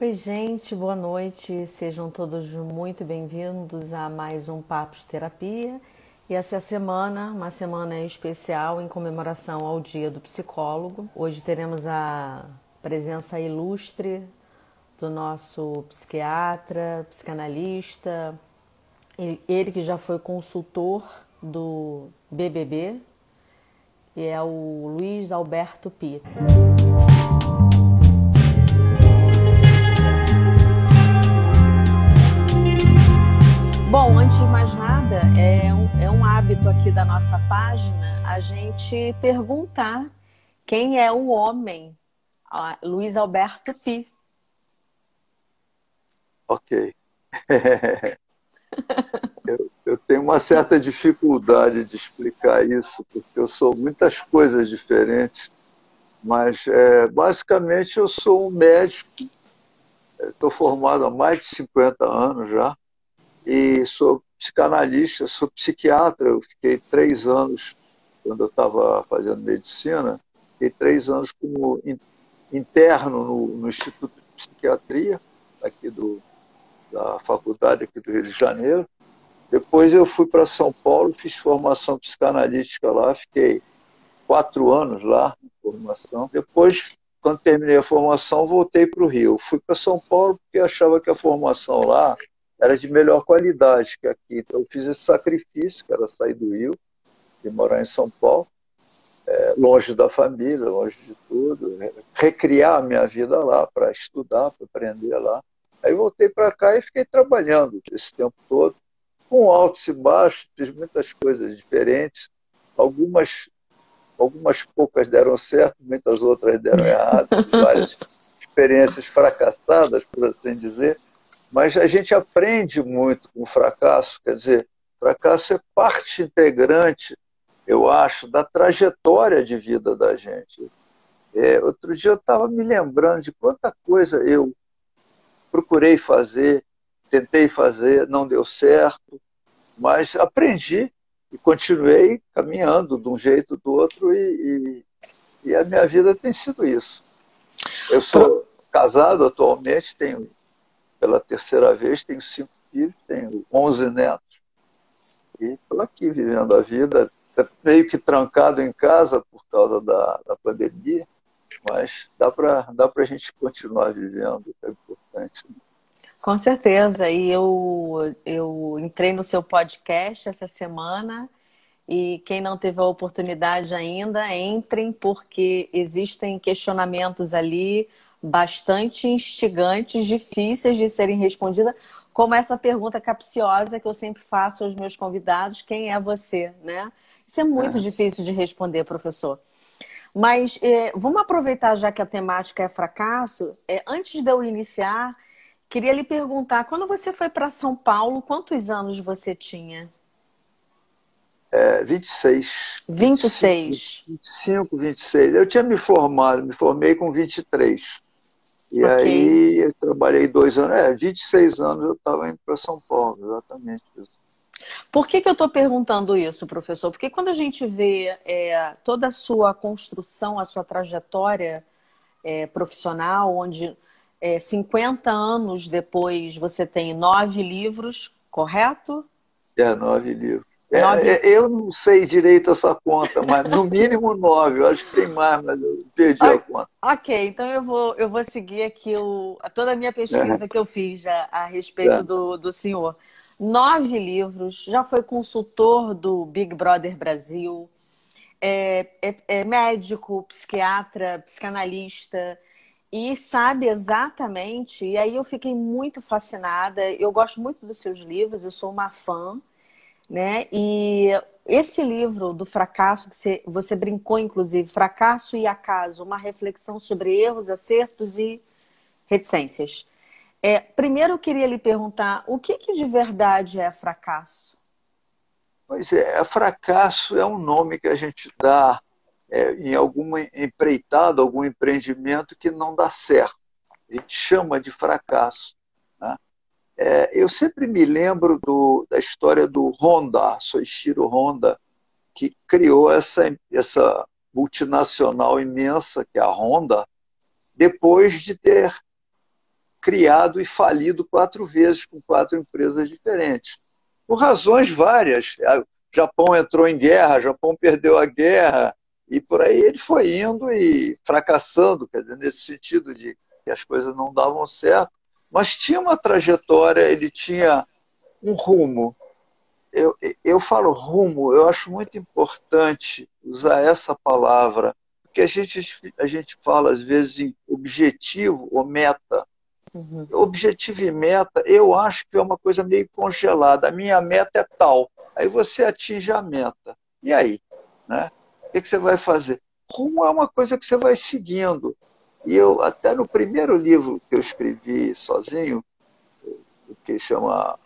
Oi, gente, boa noite. Sejam todos muito bem-vindos a mais um Papo de Terapia. E essa é a semana, uma semana especial em comemoração ao Dia do Psicólogo. Hoje teremos a presença ilustre do nosso psiquiatra, psicanalista, ele que já foi consultor do BBB, e é o Luiz Alberto Pi. Bom, antes de mais nada, é um, é um hábito aqui da nossa página a gente perguntar quem é o homem, Luiz Alberto Pi. Ok. eu, eu, tenho uma certa dificuldade de explicar isso, porque eu sou muitas coisas diferentes, mas é, basicamente eu sou um médico, estou formado há mais de 50 anos já, e sou psicanalista, sou psiquiatra. Eu fiquei três anos, quando eu estava fazendo medicina, fiquei três anos como interno no, no Instituto de Psiquiatria, aqui do, da faculdade aqui do Rio de Janeiro. Depois eu fui para São Paulo, fiz formação psicanalística lá, fiquei quatro anos lá em formação. Depois, quando terminei a formação, voltei para o Rio. Fui para São Paulo porque achava que a formação lá era de melhor qualidade que aqui. Então, eu fiz esse sacrifício, que era sair do Rio e morar em São Paulo, é, longe da família, longe de tudo, recriar a minha vida lá para estudar, para aprender lá. Aí voltei para cá e fiquei trabalhando esse tempo todo, com altos e baixos, fiz muitas coisas diferentes, algumas algumas poucas deram certo, muitas outras deram errado, várias experiências fracassadas, por assim dizer, mas a gente aprende muito com o fracasso, quer dizer, fracasso é parte integrante, eu acho, da trajetória de vida da gente. É, outro dia eu estava me lembrando de quanta coisa eu procurei fazer, tentei fazer, não deu certo, mas aprendi e continuei caminhando de um jeito ou do outro e, e, e a minha vida tem sido isso. Eu sou casado atualmente, tenho pela terceira vez, tenho cinco filhos, tenho onze netos. E estou aqui vivendo a vida, meio que trancado em casa por causa da, da pandemia, mas dá para dá a gente continuar vivendo, é importante. Com certeza. E eu, eu entrei no seu podcast essa semana. E quem não teve a oportunidade ainda, entrem, porque existem questionamentos ali bastante instigantes, difíceis de serem respondidas, como essa pergunta capciosa que eu sempre faço aos meus convidados: quem é você? Né? Isso é muito é. difícil de responder, professor. Mas é, vamos aproveitar, já que a temática é fracasso, é, antes de eu iniciar, queria lhe perguntar: quando você foi para São Paulo, quantos anos você tinha? É, 26. 26. 25, 26. Eu tinha me formado, me formei com 23. E okay. aí eu trabalhei dois anos, é, 26 anos eu estava indo para São Paulo, exatamente isso. Por que, que eu estou perguntando isso, professor? Porque quando a gente vê é, toda a sua construção, a sua trajetória é, profissional, onde é, 50 anos depois você tem nove livros, correto? É, nove livros. É, é, eu não sei direito essa conta, mas no mínimo nove. Eu acho que tem mais, mas eu perdi a conta. Ok, então eu vou, eu vou seguir aqui o, toda a minha pesquisa é. que eu fiz a, a respeito é. do, do senhor. Nove livros, já foi consultor do Big Brother Brasil, é, é, é médico, psiquiatra, psicanalista, e sabe exatamente. E aí eu fiquei muito fascinada. Eu gosto muito dos seus livros, eu sou uma fã né? E esse livro do fracasso, que você, você brincou, inclusive, Fracasso e Acaso, uma reflexão sobre erros, acertos e reticências. É, primeiro eu queria lhe perguntar, o que, que de verdade é fracasso? Pois é, fracasso é um nome que a gente dá é, em alguma empreitada, algum empreendimento que não dá certo. A gente chama de fracasso. É, eu sempre me lembro do, da história do Honda, Soichiro Honda, que criou essa, essa multinacional imensa que é a Honda, depois de ter criado e falido quatro vezes com quatro empresas diferentes. Por razões várias. O Japão entrou em guerra, o Japão perdeu a guerra, e por aí ele foi indo e fracassando, quer dizer, nesse sentido de que as coisas não davam certo, mas tinha uma trajetória, ele tinha um rumo. Eu, eu falo rumo, eu acho muito importante usar essa palavra, porque a gente, a gente fala às vezes em objetivo ou meta. Uhum. Objetivo e meta, eu acho que é uma coisa meio congelada. A minha meta é tal. Aí você atinge a meta. E aí? Né? O que, que você vai fazer? Rumo é uma coisa que você vai seguindo. E eu, até no primeiro livro que eu escrevi sozinho, que chama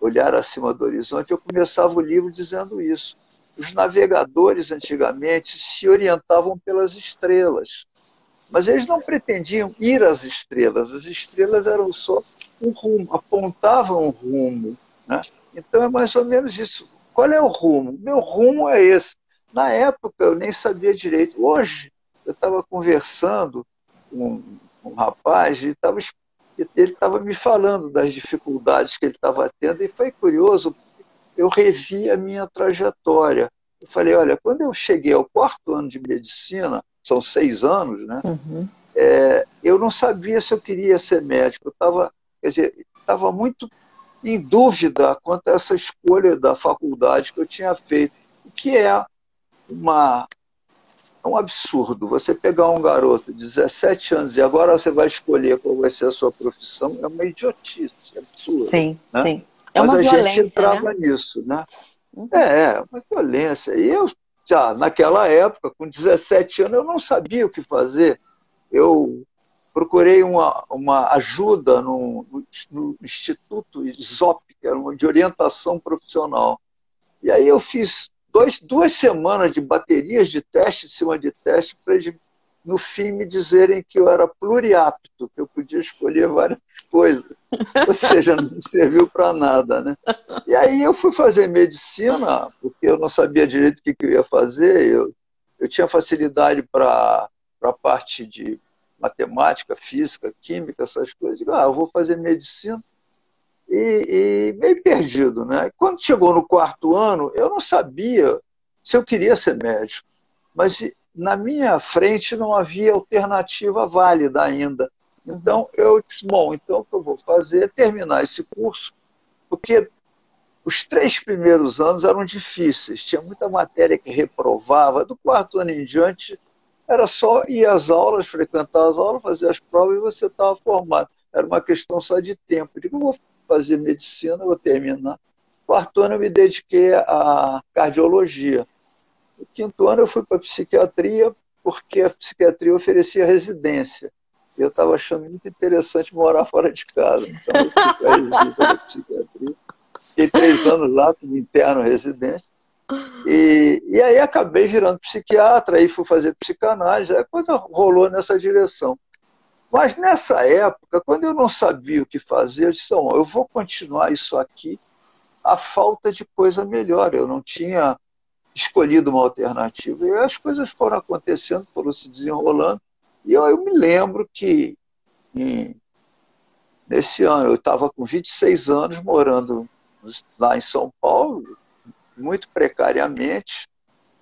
Olhar Acima do Horizonte, eu começava o livro dizendo isso. Os navegadores antigamente se orientavam pelas estrelas, mas eles não pretendiam ir às estrelas, as estrelas eram só um rumo, apontavam um rumo. Né? Então é mais ou menos isso. Qual é o rumo? Meu rumo é esse. Na época eu nem sabia direito. Hoje eu estava conversando com um rapaz e tava, ele estava me falando das dificuldades que ele estava tendo e foi curioso. Eu revi a minha trajetória. Eu falei, olha, quando eu cheguei ao quarto ano de medicina, são seis anos, né? Uhum. É, eu não sabia se eu queria ser médico. Eu estava, quer dizer, estava muito em dúvida quanto a essa escolha da faculdade que eu tinha feito, o que é uma é um absurdo. Você pegar um garoto de 17 anos e agora você vai escolher qual vai ser a sua profissão, é uma idiotice, é absurdo. Sim, né? sim. É uma Mas violência, a gente entrava né? nisso, né? Uhum. É, é, uma violência. E eu, já naquela época, com 17 anos, eu não sabia o que fazer. Eu procurei uma, uma ajuda no, no, no Instituto ISOP, que era uma de orientação profissional. E aí eu fiz dois, duas semanas de baterias de teste em cima de teste para eles, no fim, me dizerem que eu era pluriapto, que eu podia escolher várias coisas. Ou seja, não serviu para nada. Né? E aí eu fui fazer medicina, porque eu não sabia direito o que, eu ia fazer. Eu, eu tinha facilidade para a parte de matemática, física, química, essas coisas. Ah, eu vou fazer medicina e, e meio perdido. Né? Quando chegou no quarto ano, eu não sabia se eu queria ser médico, mas na minha frente não havia alternativa válida ainda. Então eu disse, bom, então o que eu vou fazer é terminar esse curso, porque os três primeiros anos eram difíceis, tinha muita matéria que reprovava, do quarto ano em diante era só ir às aulas, frequentar as aulas, fazer as provas e você estava formado. Era uma questão só de tempo. Eu digo, eu vou fazer medicina, vou terminar. Quarto ano eu me dediquei à cardiologia. No quinto ano eu fui para psiquiatria, porque a psiquiatria oferecia residência. E eu estava achando muito interessante morar fora de casa. Então eu fui para a residência da psiquiatria. Fiquei três anos lá como interno residente. E, e aí acabei virando psiquiatra, aí fui fazer psicanálise, aí a coisa rolou nessa direção. Mas nessa época, quando eu não sabia o que fazer, eu disse: oh, eu vou continuar isso aqui a falta de coisa melhor. Eu não tinha escolhido uma alternativa. E as coisas foram acontecendo, foram se desenrolando. E eu, eu me lembro que em, nesse ano eu estava com 26 anos morando lá em São Paulo, muito precariamente,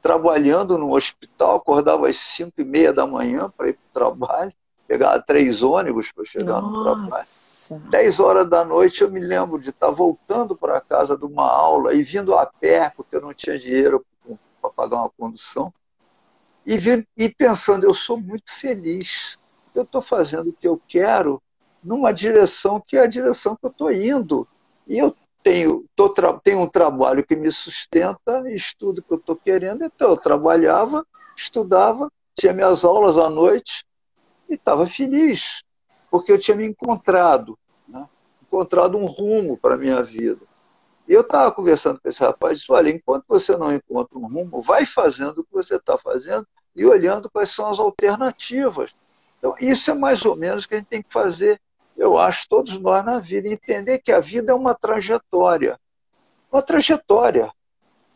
trabalhando no hospital, acordava às 5 e meia da manhã para ir para o trabalho pegava três ônibus para chegar Nossa. no trabalho. Dez horas da noite eu me lembro de estar voltando para casa de uma aula e vindo a pé, porque eu não tinha dinheiro para pagar uma condução, e, vi, e pensando, eu sou muito feliz, eu estou fazendo o que eu quero numa direção que é a direção que eu estou indo. E eu tenho, tô, tenho um trabalho que me sustenta, estudo que eu estou querendo, então eu trabalhava, estudava, tinha minhas aulas à noite, e estava feliz, porque eu tinha me encontrado, né? encontrado um rumo para a minha vida. E eu estava conversando com esse rapaz disse, olha, enquanto você não encontra um rumo, vai fazendo o que você está fazendo e olhando quais são as alternativas. Então, isso é mais ou menos o que a gente tem que fazer, eu acho, todos nós na vida, entender que a vida é uma trajetória. Uma trajetória.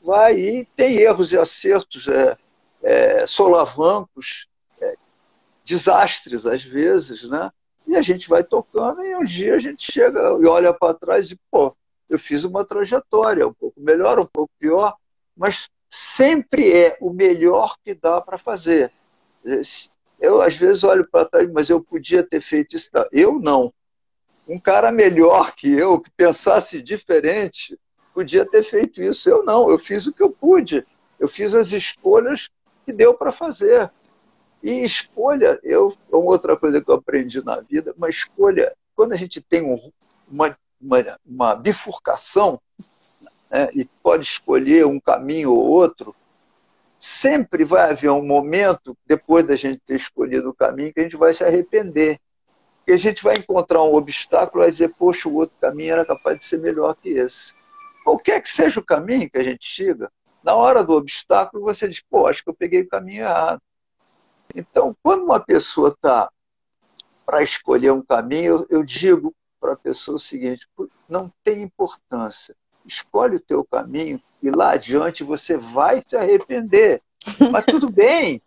Vai e tem erros e acertos, é, é, solavancos, é, desastres às vezes, né? e a gente vai tocando e um dia a gente chega e olha para trás e, pô, eu fiz uma trajetória, um pouco melhor, um pouco pior, mas sempre é o melhor que dá para fazer. Eu, às vezes, olho para trás, mas eu podia ter feito isso. Eu não. Um cara melhor que eu, que pensasse diferente, podia ter feito isso. Eu não, eu fiz o que eu pude. Eu fiz as escolhas que deu para fazer. E escolha, eu, uma outra coisa que eu aprendi na vida, uma escolha, quando a gente tem um, uma, uma, uma bifurcação, né, e pode escolher um caminho ou outro, sempre vai haver um momento, depois da gente ter escolhido o caminho, que a gente vai se arrepender. Que a gente vai encontrar um obstáculo e dizer, poxa, o outro caminho era capaz de ser melhor que esse. Qualquer que seja o caminho que a gente chega, na hora do obstáculo você diz, pô, acho que eu peguei o caminho errado. Então, quando uma pessoa está para escolher um caminho, eu, eu digo para a pessoa o seguinte: não tem importância escolhe o teu caminho e lá adiante você vai se arrepender. Mas tudo bem,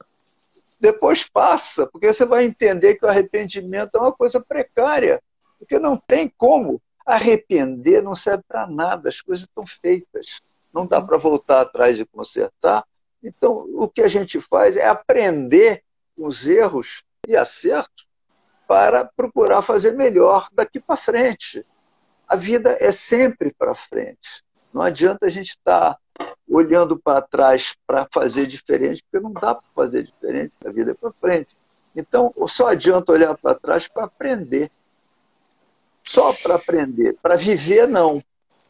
depois passa, porque você vai entender que o arrependimento é uma coisa precária, porque não tem como. Arrepender não serve para nada, as coisas estão feitas. Não dá para voltar atrás e consertar. Então, o que a gente faz é aprender com os erros e acertos para procurar fazer melhor daqui para frente a vida é sempre para frente. Não adianta a gente estar tá olhando para trás para fazer diferente, porque não dá para fazer diferente, a vida é para frente. Então, só adianta olhar para trás para aprender. Só para aprender. Para viver, não.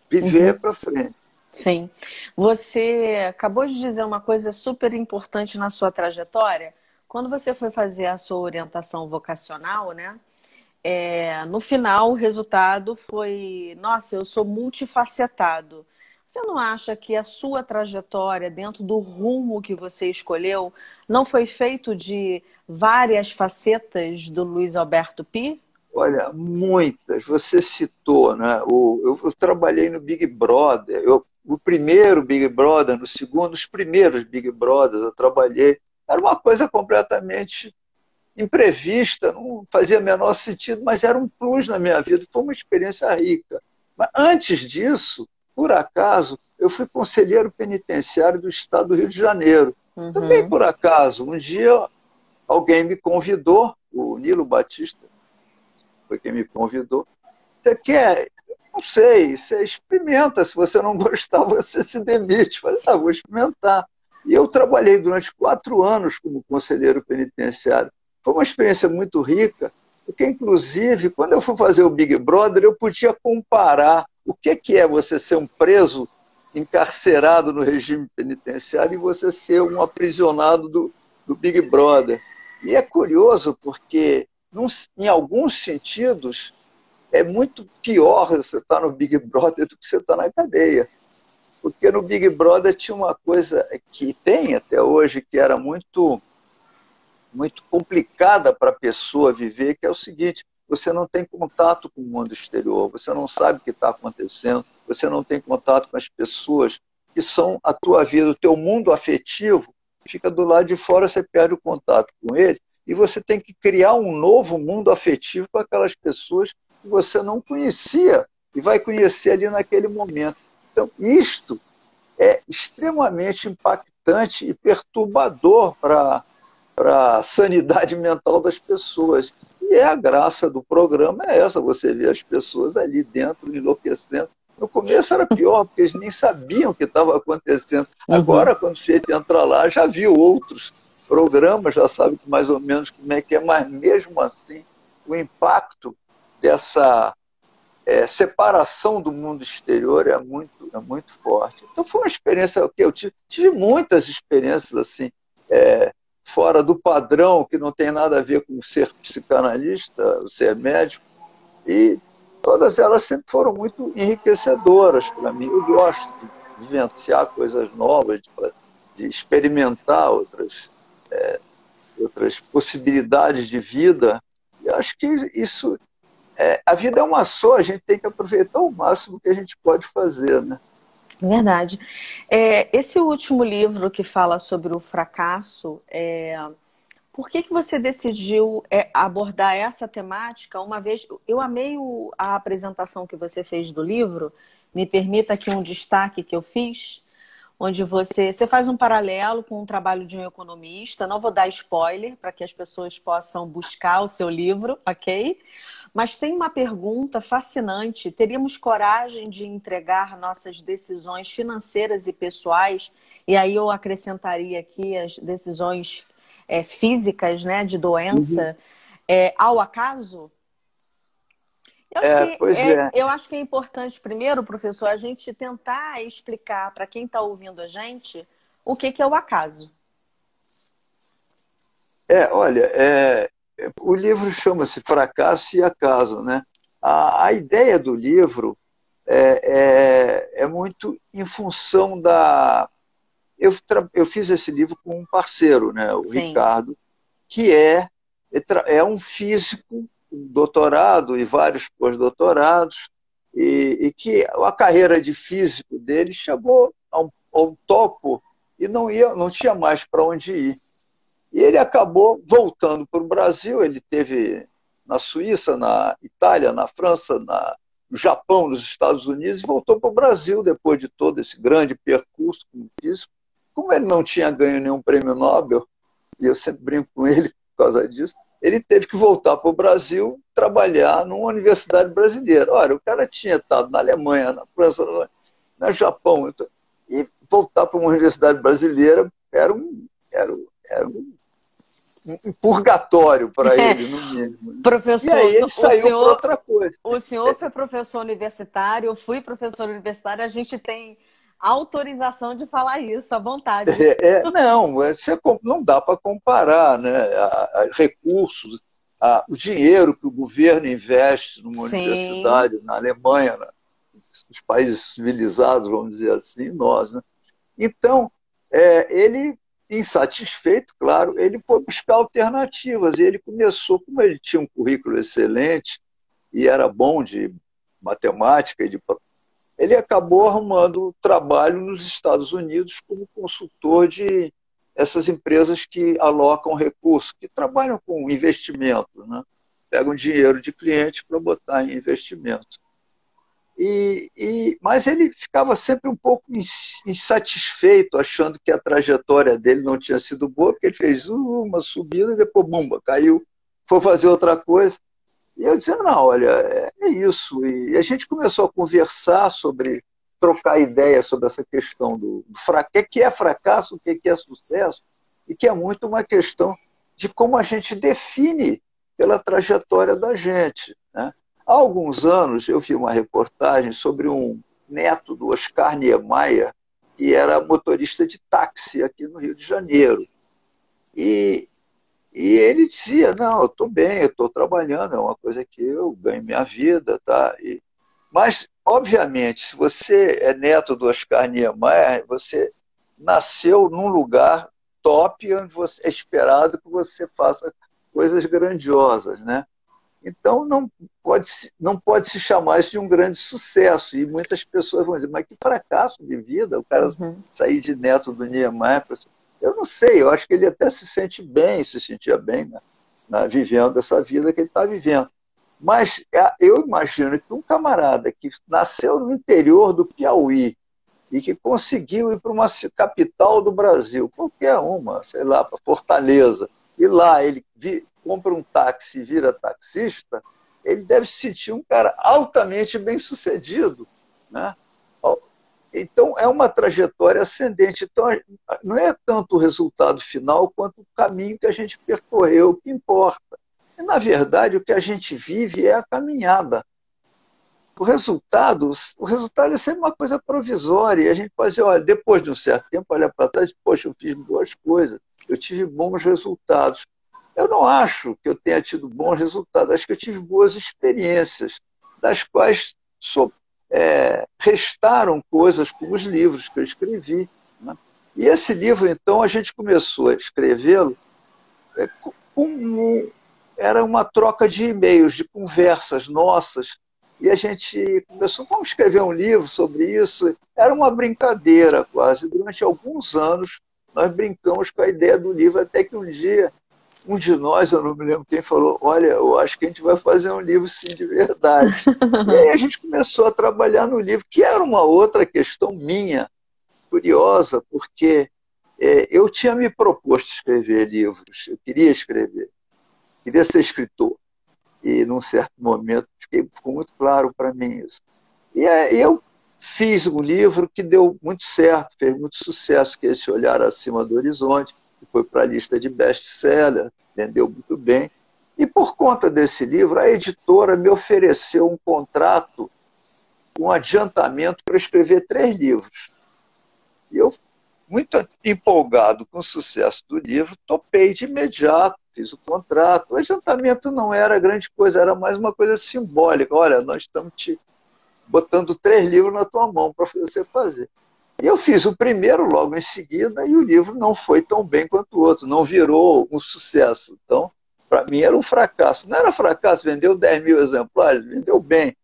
Viver uhum. para frente. Sim. Você acabou de dizer uma coisa super importante na sua trajetória. Quando você foi fazer a sua orientação vocacional, né? é, no final o resultado foi: nossa, eu sou multifacetado. Você não acha que a sua trajetória, dentro do rumo que você escolheu, não foi feito de várias facetas do Luiz Alberto Pi? Olha, muitas. Você citou, né? O, eu, eu, trabalhei no Big Brother. Eu, o primeiro Big Brother, no segundo, os primeiros Big Brothers, eu trabalhei. Era uma coisa completamente imprevista, não fazia menor sentido, mas era um plus na minha vida, foi uma experiência rica. Mas antes disso, por acaso, eu fui conselheiro penitenciário do estado do Rio de Janeiro. Uhum. Também por acaso, um dia alguém me convidou, o Nilo Batista foi quem me convidou. Você quer? Não sei, você experimenta. Se você não gostar, você se demite. Falei, ah, vou experimentar. E eu trabalhei durante quatro anos como conselheiro penitenciário. Foi uma experiência muito rica, porque, inclusive, quando eu fui fazer o Big Brother, eu podia comparar o que é você ser um preso encarcerado no regime penitenciário e você ser um aprisionado do, do Big Brother. E é curioso porque, num, em alguns sentidos, é muito pior você estar no Big Brother do que você estar na cadeia. Porque no Big Brother tinha uma coisa que tem até hoje, que era muito muito complicada para a pessoa viver, que é o seguinte: você não tem contato com o mundo exterior, você não sabe o que está acontecendo, você não tem contato com as pessoas que são a tua vida, o teu mundo afetivo fica do lado de fora, você perde o contato com ele e você tem que criar um novo mundo afetivo com aquelas pessoas que você não conhecia e vai conhecer ali naquele momento. Então, isto é extremamente impactante e perturbador para a sanidade mental das pessoas. E é a graça do programa é essa, você vê as pessoas ali dentro enlouquecendo. No começo era pior, porque eles nem sabiam o que estava acontecendo. Uhum. Agora, quando o sujeito entra lá, já viu outros programas, já sabe mais ou menos como é que é, mas mesmo assim, o impacto dessa é, separação do mundo exterior é muito, é muito forte. Então foi uma experiência que eu tive, tive muitas experiências assim. É, fora do padrão, que não tem nada a ver com ser psicanalista, ser médico. E todas elas sempre foram muito enriquecedoras para mim. Eu gosto de vivenciar coisas novas, de, de experimentar outras, é, outras possibilidades de vida. E acho que isso. É, a vida é uma só, a gente tem que aproveitar o máximo que a gente pode fazer, né? Verdade. É, esse último livro que fala sobre o fracasso, é, Por que, que você decidiu é, abordar essa temática uma vez? Eu amei o, a apresentação que você fez do livro. Me permita aqui um destaque que eu fiz, onde você, você faz um paralelo com o trabalho de um economista. Não vou dar spoiler para que as pessoas possam buscar o seu livro, ok? Mas tem uma pergunta fascinante: teríamos coragem de entregar nossas decisões financeiras e pessoais? E aí eu acrescentaria aqui as decisões é, físicas, né, de doença, uhum. é, ao acaso? Eu acho, é, que, é, é, eu acho que é importante, primeiro, professor, a gente tentar explicar para quem está ouvindo a gente o que, que é o acaso. É, olha, é, o livro chama-se Fracasso e Acaso, né? A, a ideia do livro é, é, é, muito em função da. Eu, eu fiz esse livro com um parceiro, né? O Sim. Ricardo, que é, é um físico, doutorado e vários pós-doutorados, e, e, que a carreira de físico dele chegou a um, a um topo e não, ia, não tinha mais para onde ir. E ele acabou voltando para o Brasil. Ele teve na Suíça, na Itália, na França, na, no Japão, nos Estados Unidos, e voltou para o Brasil depois de todo esse grande percurso como físico. Como ele não tinha ganho nenhum prêmio Nobel, e eu sempre brinco com ele por causa disso, ele teve que voltar para o Brasil trabalhar numa universidade brasileira. Olha, o cara tinha estado na Alemanha, na França, no Japão, então, e voltar para uma universidade brasileira era um, era, era um um purgatório para é. ele, no mínimo. Professor, e aí ele saiu senhor, outra coisa. O senhor foi professor universitário, eu fui professor universitário, a gente tem autorização de falar isso à vontade. É, é, não, você, não dá para comparar né, a, a recursos, a, o dinheiro que o governo investe numa Sim. universidade na Alemanha, né, nos países civilizados, vamos dizer assim, nós. Né? Então, é, ele insatisfeito, claro, ele foi buscar alternativas. E ele começou, como ele tinha um currículo excelente e era bom de matemática e de ele acabou arrumando trabalho nos Estados Unidos como consultor de essas empresas que alocam recursos, que trabalham com investimento, né? pegam dinheiro de cliente para botar em investimento. E, e, mas ele ficava sempre um pouco insatisfeito, achando que a trajetória dele não tinha sido boa, porque ele fez uma subida e depois, bumba, caiu, foi fazer outra coisa. E eu dizia, não, olha, é, é isso. E a gente começou a conversar sobre, trocar ideias sobre essa questão do, do fracasso, o que é fracasso, o que é sucesso, e que é muito uma questão de como a gente define pela trajetória da gente. Né? Há alguns anos eu vi uma reportagem sobre um neto do Oscar Niemeyer, que era motorista de táxi aqui no Rio de Janeiro. E, e ele dizia, não, eu estou bem, eu estou trabalhando, é uma coisa que eu ganho minha vida, tá? E, mas, obviamente, se você é neto do Oscar Niemeyer, você nasceu num lugar top onde você, é esperado que você faça coisas grandiosas, né? Então, não pode, não pode se chamar isso de um grande sucesso. E muitas pessoas vão dizer, mas que fracasso de vida, o cara uhum. sair de neto do Niemeyer. Eu não sei, eu acho que ele até se sente bem, se sentia bem né, na, vivendo essa vida que ele está vivendo. Mas é, eu imagino que um camarada que nasceu no interior do Piauí e que conseguiu ir para uma capital do Brasil, qualquer uma, sei lá, para Fortaleza, e lá ele compra um táxi e vira taxista, ele deve se sentir um cara altamente bem sucedido. Né? Então, é uma trajetória ascendente. Então, não é tanto o resultado final quanto o caminho que a gente percorreu que importa. E, na verdade, o que a gente vive é a caminhada. O resultado, o resultado é sempre uma coisa provisória. A gente pode dizer, olha, depois de um certo tempo, olha para trás poxa, eu fiz boas coisas, eu tive bons resultados. Eu não acho que eu tenha tido bons resultados, acho que eu tive boas experiências, das quais so, é, restaram coisas como os livros que eu escrevi. Né? E esse livro, então, a gente começou a escrevê-lo é, como era uma troca de e-mails, de conversas nossas, e a gente começou, vamos escrever um livro sobre isso. Era uma brincadeira quase. Durante alguns anos, nós brincamos com a ideia do livro, até que um dia um de nós, eu não me lembro quem, falou: Olha, eu acho que a gente vai fazer um livro sim de verdade. e aí a gente começou a trabalhar no livro, que era uma outra questão minha, curiosa, porque é, eu tinha me proposto escrever livros, eu queria escrever, queria ser escritor. E num certo momento fiquei, ficou muito claro para mim isso. E eu fiz um livro que deu muito certo, fez muito sucesso, que é esse Olhar Acima do Horizonte, que foi para a lista de best-seller, vendeu muito bem. E por conta desse livro, a editora me ofereceu um contrato, um adiantamento para escrever três livros. E eu muito empolgado com o sucesso do livro, topei de imediato, fiz o contrato. O adiantamento não era grande coisa, era mais uma coisa simbólica. Olha, nós estamos te botando três livros na tua mão para você fazer. E eu fiz o primeiro logo em seguida e o livro não foi tão bem quanto o outro, não virou um sucesso. Então, para mim era um fracasso. Não era fracasso, vendeu 10 mil exemplares, vendeu bem.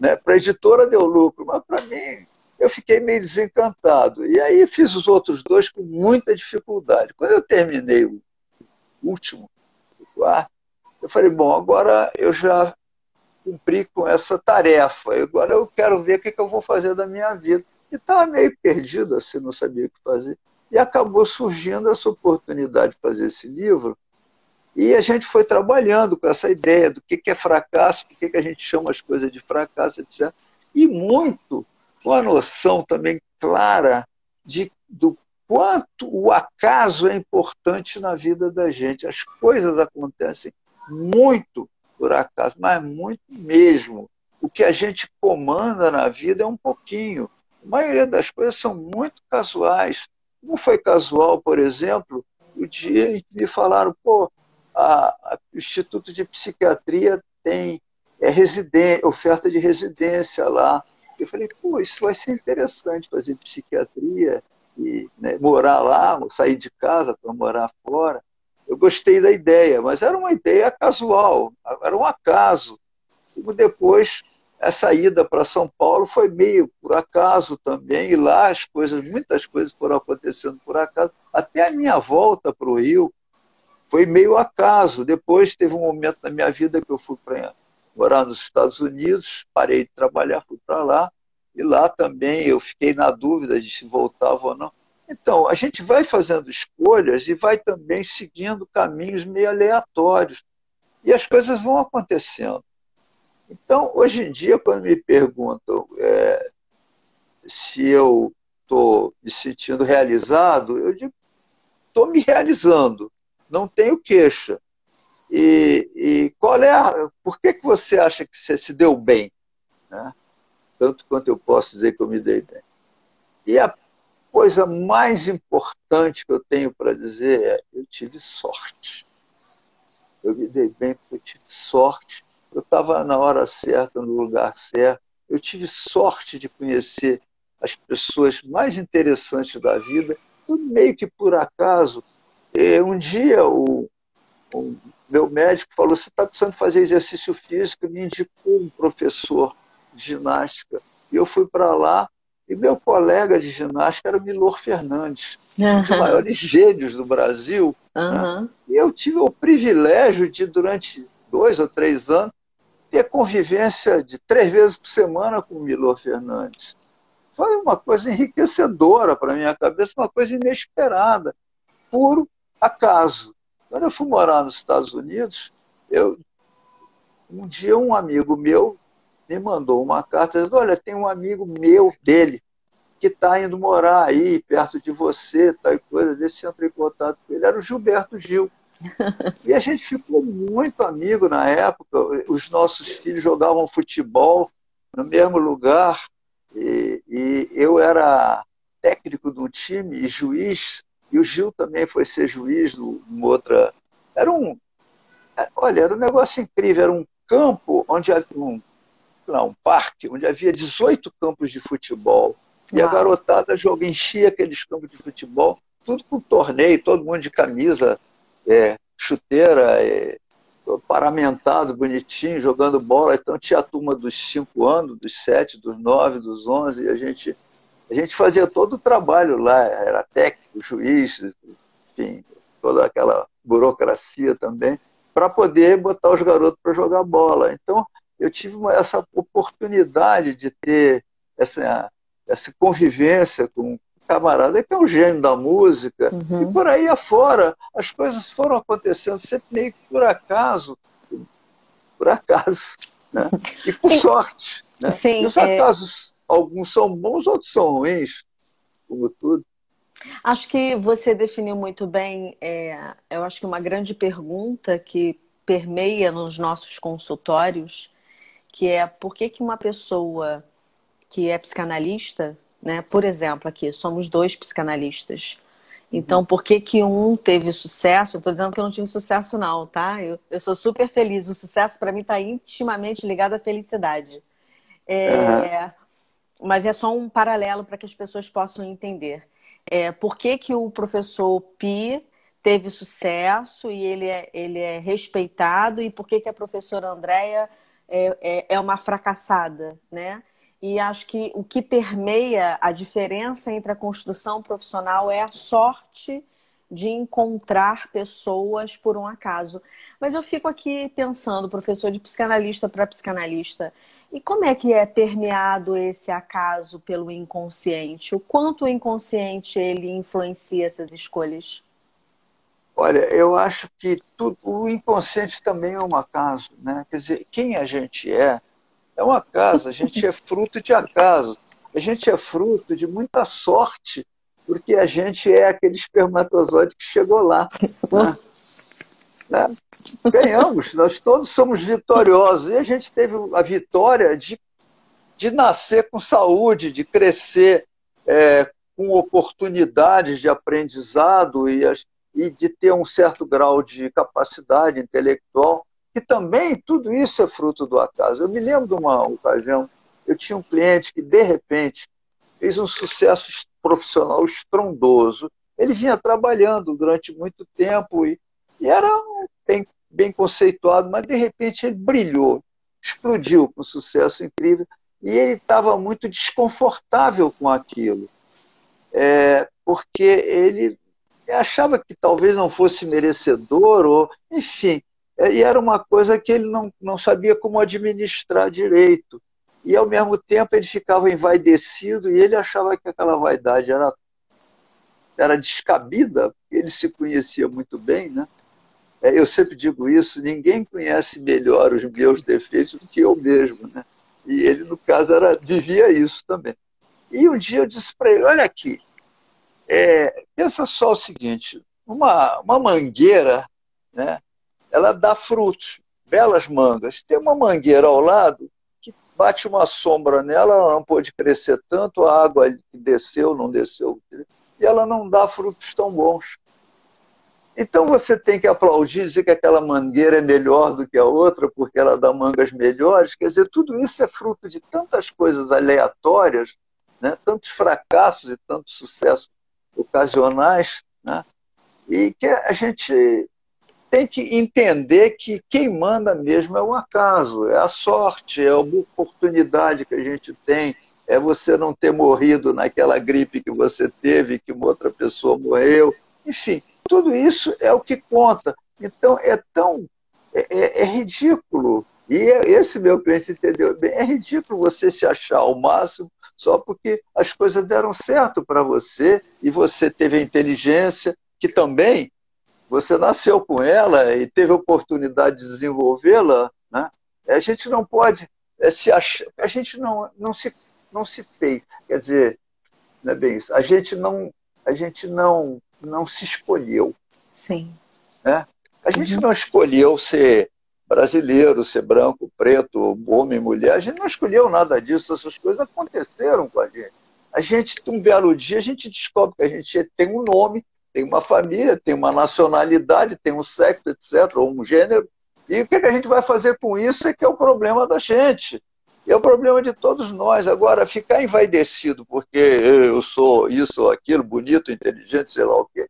Né? Para a editora deu lucro, mas para mim eu fiquei meio desencantado. E aí fiz os outros dois com muita dificuldade. Quando eu terminei o último, quarto, eu falei, bom, agora eu já cumpri com essa tarefa. Agora eu quero ver o que, eu vou fazer da minha vida. E estava meio perdido, assim, não sabia o que fazer. E acabou surgindo essa oportunidade de fazer esse livro. E a gente foi trabalhando com essa ideia do que, é fracasso, por que a gente chama as coisas de fracasso, etc. E muito com a noção também clara de, do quanto o acaso é importante na vida da gente. As coisas acontecem muito por acaso, mas muito mesmo. O que a gente comanda na vida é um pouquinho. A maioria das coisas são muito casuais. Como foi casual, por exemplo, o dia em que me falaram, pô, a, o Instituto de Psiquiatria tem é, residência, oferta de residência lá eu falei, pô, isso vai ser interessante fazer psiquiatria e né, morar lá, sair de casa para morar fora. Eu gostei da ideia, mas era uma ideia casual, era um acaso. E depois, essa ida para São Paulo foi meio por acaso também, e lá as coisas, muitas coisas foram acontecendo por acaso. Até a minha volta para o Rio foi meio acaso. Depois teve um momento na minha vida que eu fui para morar nos Estados Unidos, parei de trabalhar, fui para lá, e lá também eu fiquei na dúvida de se voltava ou não. Então, a gente vai fazendo escolhas e vai também seguindo caminhos meio aleatórios. E as coisas vão acontecendo. Então, hoje em dia, quando me perguntam é, se eu estou me sentindo realizado, eu digo, estou me realizando, não tenho queixa. E, e qual é a, por que, que você acha que você se deu bem? Né? Tanto quanto eu posso dizer que eu me dei bem. E a coisa mais importante que eu tenho para dizer é: eu tive sorte. Eu me dei bem porque eu tive sorte. Eu estava na hora certa, no lugar certo. Eu tive sorte de conhecer as pessoas mais interessantes da vida, meio que por acaso. Um dia, o, o meu médico falou: você está precisando fazer exercício físico, me indicou um professor de ginástica. E eu fui para lá, e meu colega de ginástica era Milor Fernandes, uhum. um dos maiores gênios do Brasil. Uhum. Né? E eu tive o privilégio de, durante dois ou três anos, ter convivência de três vezes por semana com o Milor Fernandes. Foi uma coisa enriquecedora para a minha cabeça, uma coisa inesperada, puro acaso. Quando eu fui morar nos Estados Unidos, eu, um dia um amigo meu me mandou uma carta dizendo, olha, tem um amigo meu dele que está indo morar aí perto de você, tal coisa, desse entrou em contato com ele, era o Gilberto Gil. E a gente ficou muito amigo na época, os nossos filhos jogavam futebol no mesmo lugar, e, e eu era técnico do time e juiz e o Gil também foi ser juiz numa outra. Era um. Olha, era um negócio incrível. Era um campo onde um, não, um parque, onde havia 18 campos de futebol. E Uau. a garotada joga, enchia aqueles campos de futebol, tudo com torneio, todo mundo de camisa, é, chuteira, é, paramentado, bonitinho, jogando bola. Então tinha a turma dos 5 anos, dos 7, dos 9, dos 11, e a gente a gente fazia todo o trabalho lá, era técnico, juiz, enfim, toda aquela burocracia também, para poder botar os garotos para jogar bola. Então, eu tive essa oportunidade de ter essa, essa convivência com um camarada que é um gênio da música, uhum. e por aí afora as coisas foram acontecendo sempre meio que por acaso, por acaso, né? e por sorte. Né? Sim, e os é. acasos, é... alguns são bons, outros são ruins, como tudo. Acho que você definiu muito bem, é, eu acho que uma grande pergunta que permeia nos nossos consultórios, que é por que, que uma pessoa que é psicanalista, né, por exemplo, aqui somos dois psicanalistas, então, por que, que um teve sucesso? Eu estou dizendo que eu não tive sucesso, não, tá? Eu, eu sou super feliz. O sucesso, para mim, está intimamente ligado à felicidade. É, uhum. Mas é só um paralelo para que as pessoas possam entender. É, por que, que o professor Pi teve sucesso e ele é, ele é respeitado e por que, que a professora Andréia é, é, é uma fracassada, né? E acho que o que permeia a diferença entre a construção profissional é a sorte de encontrar pessoas por um acaso. Mas eu fico aqui pensando, professor, de psicanalista para psicanalista, e como é que é permeado esse acaso pelo inconsciente? O quanto o inconsciente ele influencia essas escolhas? Olha, eu acho que tudo, o inconsciente também é um acaso, né? Quer dizer, quem a gente é é um acaso, a gente é fruto de acaso. A gente é fruto de muita sorte, porque a gente é aquele espermatozoide que chegou lá. Né? Né? Ganhamos, nós todos somos vitoriosos. E a gente teve a vitória de, de nascer com saúde, de crescer é, com oportunidades de aprendizado e, e de ter um certo grau de capacidade intelectual que também tudo isso é fruto do acaso. Eu me lembro de uma ocasião, eu tinha um cliente que, de repente, fez um sucesso profissional estrondoso. Ele vinha trabalhando durante muito tempo e, e era bem, bem conceituado, mas, de repente, ele brilhou, explodiu com um sucesso incrível e ele estava muito desconfortável com aquilo. É, porque ele achava que talvez não fosse merecedor, ou enfim, é, e era uma coisa que ele não, não sabia como administrar direito. E, ao mesmo tempo, ele ficava envaidecido e ele achava que aquela vaidade era, era descabida, ele se conhecia muito bem, né? É, eu sempre digo isso, ninguém conhece melhor os meus defeitos do que eu mesmo, né? E ele, no caso, era, vivia isso também. E um dia eu disse para ele, olha aqui, é, pensa só o seguinte, uma, uma mangueira, né? ela dá frutos, belas mangas. Tem uma mangueira ao lado que bate uma sombra nela, ela não pode crescer tanto, a água desceu, não desceu, e ela não dá frutos tão bons. Então você tem que aplaudir, dizer que aquela mangueira é melhor do que a outra, porque ela dá mangas melhores. Quer dizer, tudo isso é fruto de tantas coisas aleatórias, né? tantos fracassos e tantos sucessos ocasionais, né? e que a gente tem que entender que quem manda mesmo é o acaso, é a sorte, é a oportunidade que a gente tem, é você não ter morrido naquela gripe que você teve, que uma outra pessoa morreu. Enfim, tudo isso é o que conta. Então é tão. É, é, é ridículo. E é, esse meu cliente entendeu bem. É ridículo você se achar ao máximo só porque as coisas deram certo para você e você teve a inteligência, que também você nasceu com ela e teve a oportunidade de desenvolvê-la, né? a gente não pode é, se achar, a gente não, não, se, não se fez, quer dizer, não é bem isso, a gente não, a gente não, não se escolheu. Sim. Né? A gente uhum. não escolheu ser brasileiro, ser branco, preto, homem, mulher, a gente não escolheu nada disso, essas coisas aconteceram com a gente. A gente, um belo dia, a gente descobre que a gente tem um nome, tem uma família, tem uma nacionalidade, tem um sexo, etc., ou um gênero. E o que, a gente vai fazer com isso é que é o problema da gente. E é o problema de todos nós. Agora, ficar envaidecido porque eu sou isso ou aquilo, bonito, inteligente, sei lá o quê,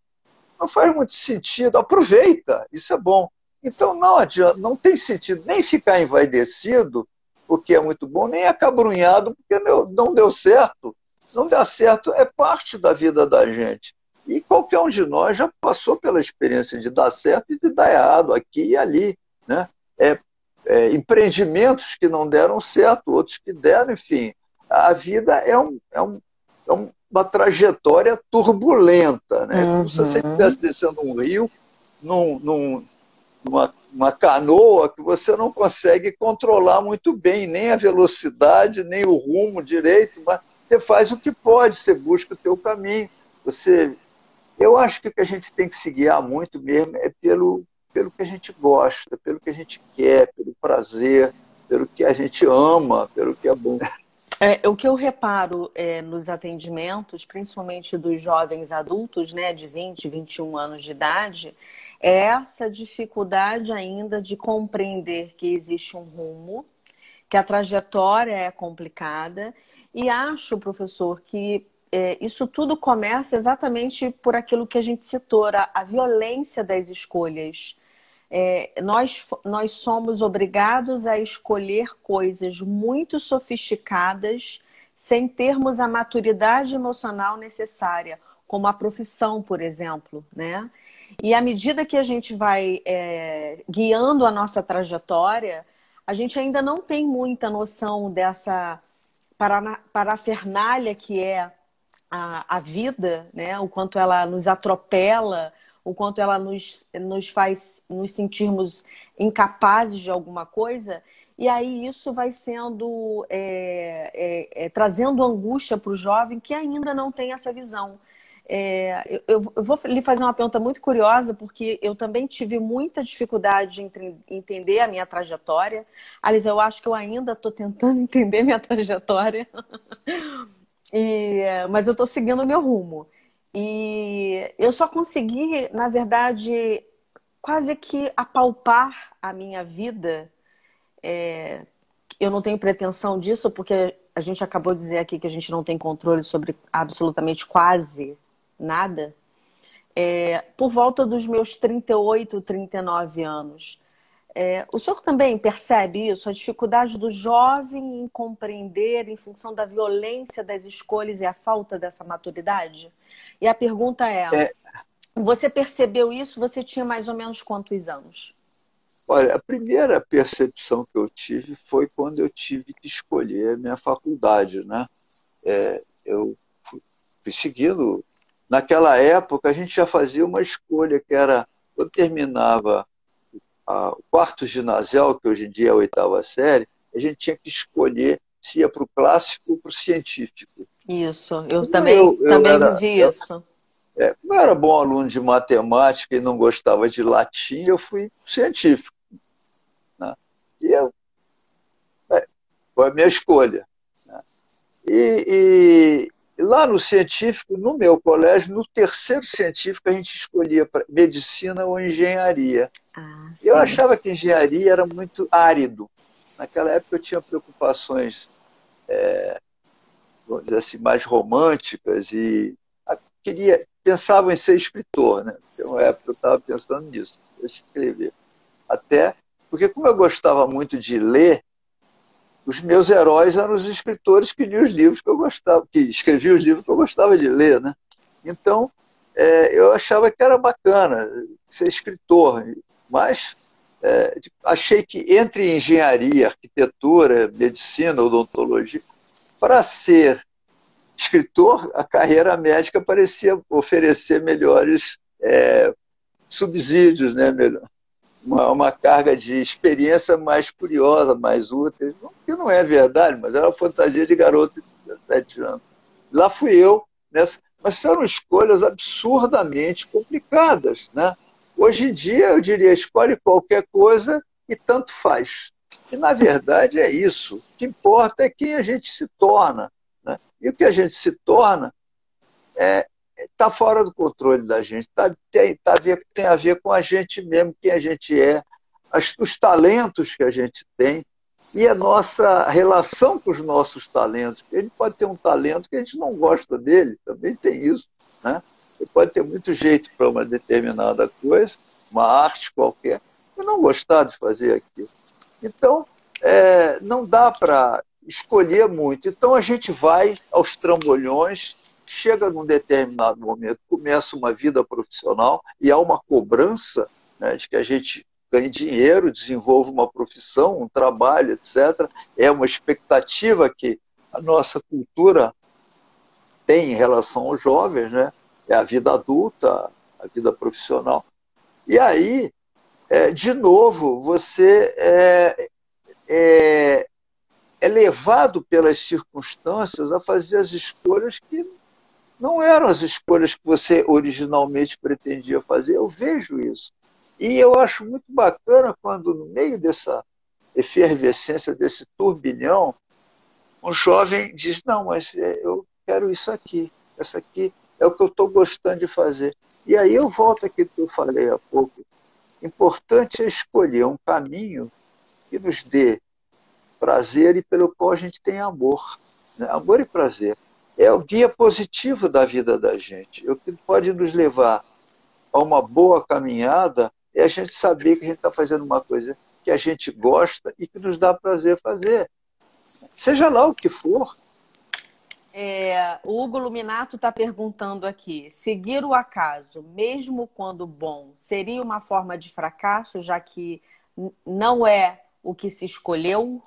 não faz muito sentido. Aproveita, isso é bom. Então, não adianta, não tem sentido nem ficar envaidecido, porque é muito bom, nem acabrunhado, porque não deu certo. Não dá certo, é parte da vida da gente. E qualquer um de nós já passou pela experiência de dar certo e de dar errado aqui e ali. Né? É, é, empreendimentos que não deram certo, outros que deram, enfim. A vida é, um, é, um, é uma trajetória turbulenta. Né? Como se você uhum. estivesse descendo um rio num, num, numa uma canoa que você não consegue controlar muito bem, nem a velocidade, nem o rumo direito, mas você faz o que pode, você busca o teu caminho. Você, eu acho que o que a gente tem que se guiar muito mesmo é pelo, pelo que a gente gosta, pelo que a gente quer, pelo prazer, pelo que a gente ama, pelo que é bom. É, o que eu reparo é, nos atendimentos, principalmente dos jovens adultos, né, de 20, 21 anos de idade, essa dificuldade ainda de compreender que existe um rumo, que a trajetória é complicada. E acho, professor, que é, isso tudo começa exatamente por aquilo que a gente citou, a, a violência das escolhas. É, nós, nós somos obrigados a escolher coisas muito sofisticadas sem termos a maturidade emocional necessária, como a profissão, por exemplo, né? E à medida que a gente vai é, guiando a nossa trajetória, a gente ainda não tem muita noção dessa parafernália que é a, a vida, né? o quanto ela nos atropela, o quanto ela nos, nos faz nos sentirmos incapazes de alguma coisa. E aí isso vai sendo é, é, é, trazendo angústia para o jovem que ainda não tem essa visão. É, eu, eu, vou lhe fazer uma pergunta muito curiosa, porque eu também tive muita dificuldade em entender a minha trajetória. Aliás, eu acho que eu ainda estou tentando entender minha trajetória, e, mas eu estou seguindo o meu rumo. E eu só consegui, na verdade, quase que apalpar a minha vida. É, eu não tenho pretensão disso, porque a gente acabou de dizer aqui que a gente não tem controle sobre absolutamente quase nada, é, por volta dos meus 38, 39 anos. É, o senhor também percebe isso, a dificuldade do jovem em compreender em função da violência das escolhas e a falta dessa maturidade? E a pergunta é, é... você percebeu isso? Você tinha mais ou menos quantos anos? Olha, a primeira percepção que eu tive foi quando eu tive que escolher a minha faculdade, né? É, eu fui seguindo Naquela época, a gente já fazia uma escolha, que era, quando terminava a, o quarto ginasial, que hoje em dia é a oitava série, a gente tinha que escolher se ia para o clássico ou para o científico. Isso, eu também, eu, eu também era, vi isso. Eu, é, como eu era bom aluno de matemática e não gostava de latim, eu fui científico. Né? E eu, é, foi a minha escolha. Né? E, Lá no científico, no meu colégio, no terceiro científico, a gente escolhia medicina ou engenharia. Ah, eu achava que engenharia era muito árido. Naquela época eu tinha preocupações, é, vamos dizer assim, mais românticas e queria, pensava em ser escritor. Né? Tem uma época eu estava pensando nisso, escrever. Até porque, como eu gostava muito de ler, os meus heróis eram os escritores que liam os livros que eu gostava, que escreviam os livros que eu gostava de ler, né? Então, é, eu achava que era bacana ser escritor, mas é, achei que entre engenharia, arquitetura, medicina, odontologia, para ser escritor, a carreira médica parecia oferecer melhores é, subsídios, né? Melhor, uma, uma carga de experiência mais curiosa, mais útil, que não é verdade, mas era uma fantasia de garoto de 17 anos. Lá fui eu, nessa, mas eram escolhas absurdamente complicadas. Né? Hoje em dia, eu diria, escolhe qualquer coisa e tanto faz. E, na verdade, é isso. O que importa é quem a gente se torna. Né? E o que a gente se torna é, está fora do controle da gente, tá, tem, tá, tem a ver com a gente mesmo, quem a gente é, as, os talentos que a gente tem e a nossa relação com os nossos talentos. A gente pode ter um talento que a gente não gosta dele, também tem isso. Né? Você pode ter muito jeito para uma determinada coisa, uma arte qualquer, e não gostar de fazer aquilo. Então, é, não dá para escolher muito. Então, a gente vai aos trambolhões chega num determinado momento, começa uma vida profissional e há uma cobrança né, de que a gente ganhe dinheiro, desenvolva uma profissão, um trabalho, etc. É uma expectativa que a nossa cultura tem em relação aos jovens, né? É a vida adulta, a vida profissional. E aí, é, de novo, você é, é, é levado pelas circunstâncias a fazer as escolhas que não eram as escolhas que você originalmente pretendia fazer. Eu vejo isso. E eu acho muito bacana quando, no meio dessa efervescência, desse turbilhão, um jovem diz: Não, mas é, eu quero isso aqui, essa aqui é o que eu estou gostando de fazer. E aí eu volto aqui que eu falei há pouco. Importante é escolher um caminho que nos dê prazer e pelo qual a gente tem amor. Né? Amor e prazer. É o guia positivo da vida da gente. O que pode nos levar a uma boa caminhada é a gente saber que a gente está fazendo uma coisa que a gente gosta e que nos dá prazer fazer. Seja lá o que for. É, o Hugo Luminato está perguntando aqui: seguir o acaso, mesmo quando bom, seria uma forma de fracasso, já que não é o que se escolheu?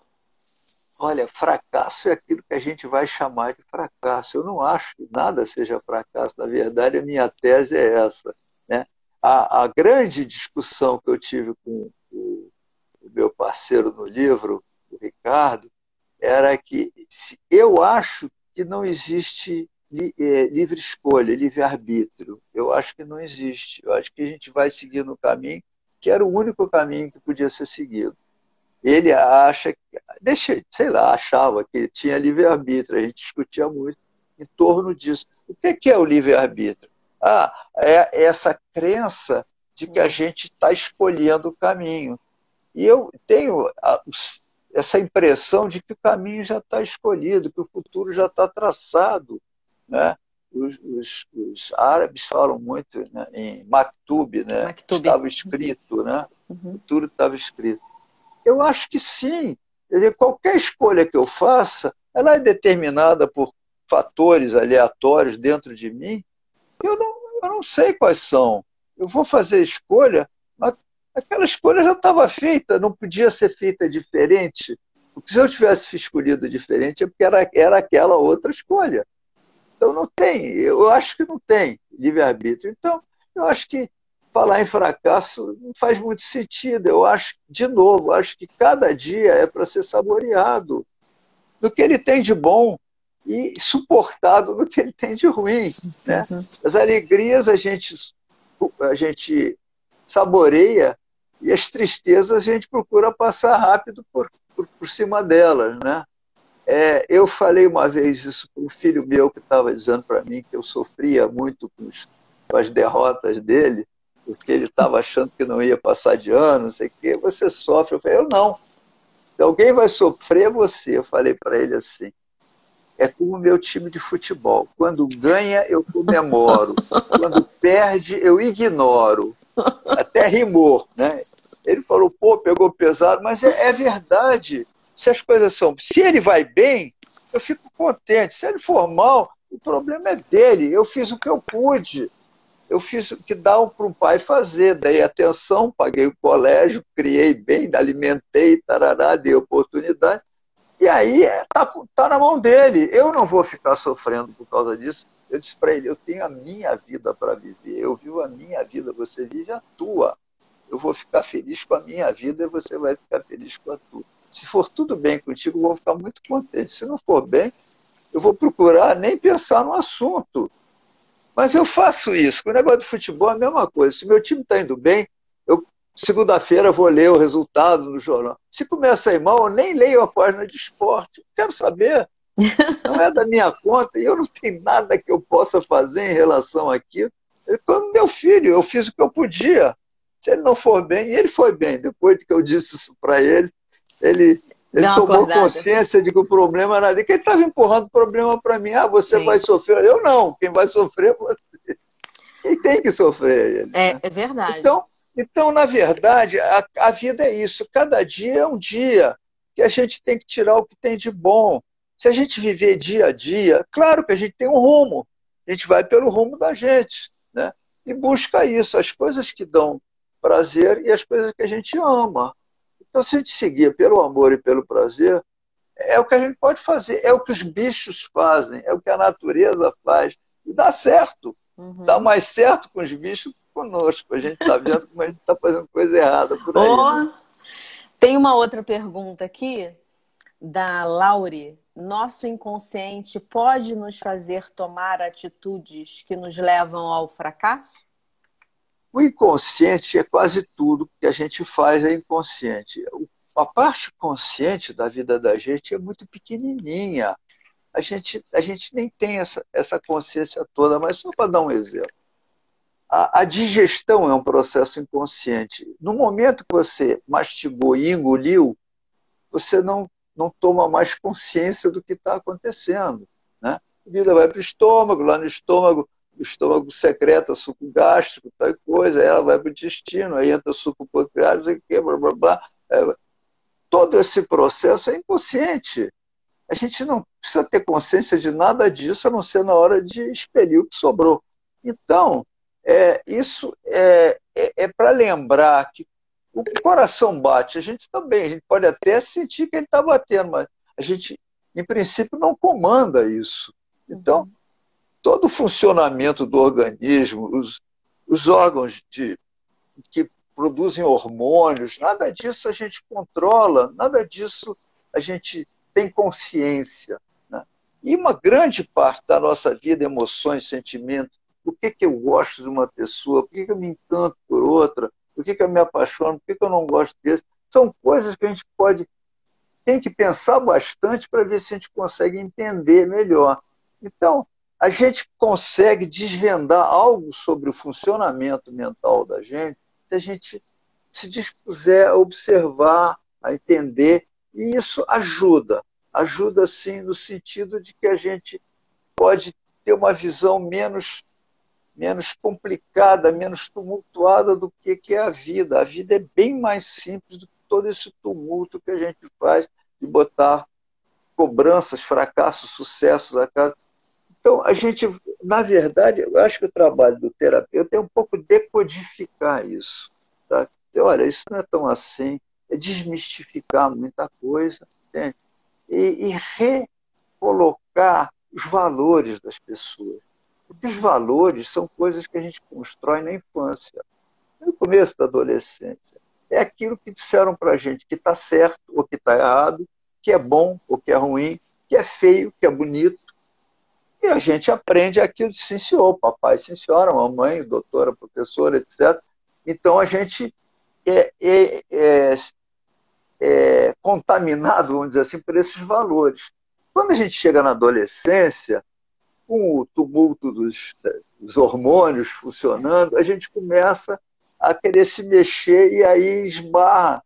Olha, fracasso é aquilo que a gente vai chamar de fracasso. Eu não acho que nada seja fracasso. Na verdade, a minha tese é essa. Né? A, a grande discussão que eu tive com o, o meu parceiro no livro, o Ricardo, era que eu acho que não existe é, livre escolha, livre arbítrio. Eu acho que não existe. Eu acho que a gente vai seguir no caminho que era o único caminho que podia ser seguido. Ele acha, deixa, sei lá, achava que tinha livre arbítrio. A gente discutia muito em torno disso. O que é o livre arbítrio? Ah, é essa crença de que a gente está escolhendo o caminho. E eu tenho essa impressão de que o caminho já está escolhido, que o futuro já está traçado. Né? Os, os, os, árabes falam muito né, em maktub, né? Maktub. estava escrito, né? Uhum. o futuro estava escrito. Eu acho que sim. Dizer, qualquer escolha que eu faça, ela é determinada por fatores aleatórios dentro de mim. Eu não, eu não sei quais são. Eu vou fazer escolha, mas aquela escolha já estava feita, não podia ser feita diferente. Porque se eu tivesse escolhido diferente, é porque era, era aquela outra escolha. Então não tem, eu acho que não tem livre-arbítrio. Então, eu acho que falar em fracasso não faz muito sentido. Eu acho, de novo, acho que cada dia é para ser saboreado do que ele tem de bom e suportado do que ele tem de ruim. Né? As alegrias a gente, a gente saboreia e as tristezas a gente procura passar rápido por, por, por cima delas, né? É, eu falei uma vez isso para um filho meu que estava dizendo para mim que eu sofria muito com, os, com, as derrotas dele, porque ele estava achando que não ia passar de ano, não sei o quê. Você sofre? Eu falei, eu não. Se alguém vai sofrer, é você. Eu falei para ele assim. É como o meu time de futebol. Quando ganha, eu comemoro. Quando perde, eu ignoro até rimou, né? Ele falou, pô, pegou pesado, mas é, é verdade. Se as coisas são. Se ele vai bem, eu fico contente. Se ele for mal, o problema é dele. Eu fiz o que eu pude. Eu fiz o que dá para um pai fazer. Dei atenção, paguei o colégio, criei bem, alimentei, tarará, dei oportunidade. E aí está tá na mão dele. Eu não vou ficar sofrendo por causa disso. Eu disse para ele: eu tenho a minha vida para viver. Eu vivo a minha vida, você vive a tua. Eu vou ficar feliz com a minha vida e você vai ficar feliz com a tua. Se for tudo bem contigo, eu vou ficar muito contente. Se não for bem, eu vou procurar nem pensar no assunto. Mas eu faço isso. O negócio de futebol é a mesma coisa. Se meu time está indo bem, eu segunda-feira vou ler o resultado no jornal. Se começa a ir mal, eu nem leio a página de esporte. Quero saber. Não é da minha conta e eu não tenho nada que eu possa fazer em relação àquilo. Ele foi meu filho, eu fiz o que eu podia. Se ele não for bem, e ele foi bem. Depois que eu disse isso para ele, ele, ele tomou acordada. consciência de que o problema era dele, que ele estava empurrando o problema para mim. Ah, você Sim. vai sofrer. Eu não, quem vai sofrer é você. Quem tem que sofrer ele. É, né? é verdade. Então, então, na verdade, a, a vida é isso. Cada dia é um dia que a gente tem que tirar o que tem de bom. Se a gente viver dia a dia, claro que a gente tem um rumo. a gente vai pelo rumo da gente, né? E busca isso, as coisas que dão prazer e as coisas que a gente ama. Então, se a gente seguir pelo amor e pelo prazer, é o que a gente pode fazer, é o que os bichos fazem, é o que a natureza faz. E dá certo. Uhum. Dá mais certo com os bichos que conosco. A gente está vendo como a gente está fazendo coisa errada por aí. Oh, né? Tem uma outra pergunta aqui, da Laure. Nosso inconsciente pode nos fazer tomar atitudes que nos levam ao fracasso? O inconsciente é quase tudo que a gente faz é inconsciente. A parte consciente da vida da gente é muito pequenininha. A gente, a gente nem tem essa, essa consciência toda, mas só para dar um exemplo. A, a, digestão é um processo inconsciente. No momento que você mastigou e engoliu, você não, não toma mais consciência do que está acontecendo. Né? A vida vai para o estômago, lá no estômago o estômago secreta suco gástrico, tal coisa, ela vai para o intestino, aí entra suco pancreático, blá, blá, blá. É, todo esse processo é inconsciente. A gente não precisa ter consciência de nada disso, a não ser na hora de expelir o que sobrou. Então, é, isso é, é, é para lembrar que o coração bate, a gente também, a gente pode até sentir que ele está batendo, mas a gente, em princípio, não comanda isso. Então, uhum todo o funcionamento do organismo, os, os órgãos de, que produzem hormônios, nada disso a gente controla, nada disso a gente tem consciência. Né? E uma grande parte da nossa vida, emoções, sentimentos, por que, que eu gosto de uma pessoa, por que, que eu me encanto por outra, por que, que eu me apaixono, por que, que eu não gosto desse, são coisas que a gente pode, tem que pensar bastante para ver se a gente consegue entender melhor. Então, a gente consegue desvendar algo sobre o funcionamento mental da gente se a gente se dispuser a observar, a entender, e isso ajuda. Ajuda, sim, no sentido de que a gente pode ter uma visão menos, menos complicada, menos tumultuada do que, é a vida. A vida é bem mais simples do que todo esse tumulto que a gente faz de botar cobranças, fracassos, sucessos a casa então, a gente, na verdade, eu acho que o trabalho do terapeuta é um pouco decodificar isso. Tá? Olha, isso não é tão assim, é desmistificar muita coisa, entende? E, e recolocar os valores das pessoas. Porque os valores são coisas que a gente constrói na infância, no começo da adolescência. É aquilo que disseram para a gente que está certo ou que está errado, que é bom ou que é ruim, que é feio, que é bonito, e a gente aprende aquilo de sim, senhor, papai, sim, senhora, mamãe, doutora, professora, etc. Então a gente é, é, é, é contaminado, vamos dizer assim, por esses valores. Quando a gente chega na adolescência, com o tumulto dos, dos, hormônios funcionando, a gente começa a querer se mexer e aí esbarra